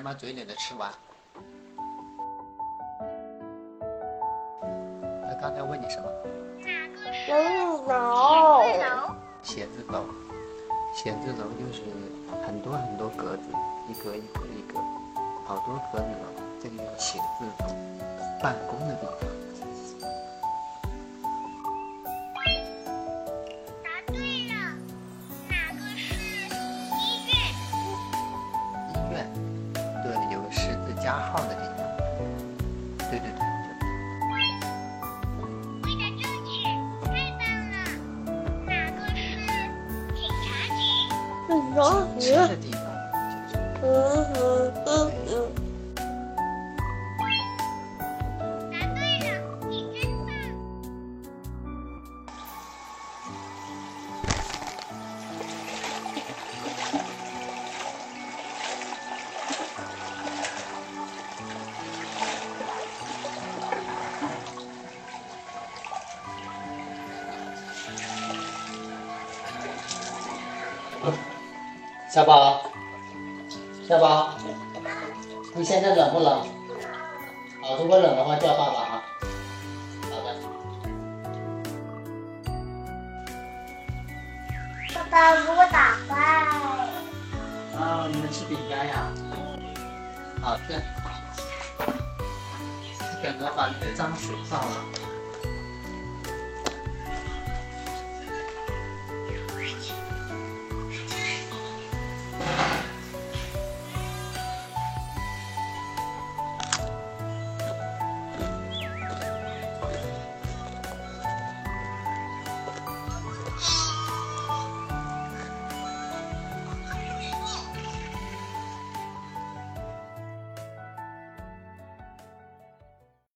先把嘴里的吃完。他刚才问你什么？写字楼。写字楼，写字楼就是很多很多格子，一格一格一格，好多格子楼，这个叫写字楼，办公的地方。加号的地方。对对对，回答正确，太棒了。哪个是警察局？吃的地方就是嗯嗯小宝，小宝，你现在冷不冷？好，如果冷的话叫爸爸啊。好的。爸爸给我打坏。啊，你们吃饼干呀？好的。刚刚把那个脏水倒了。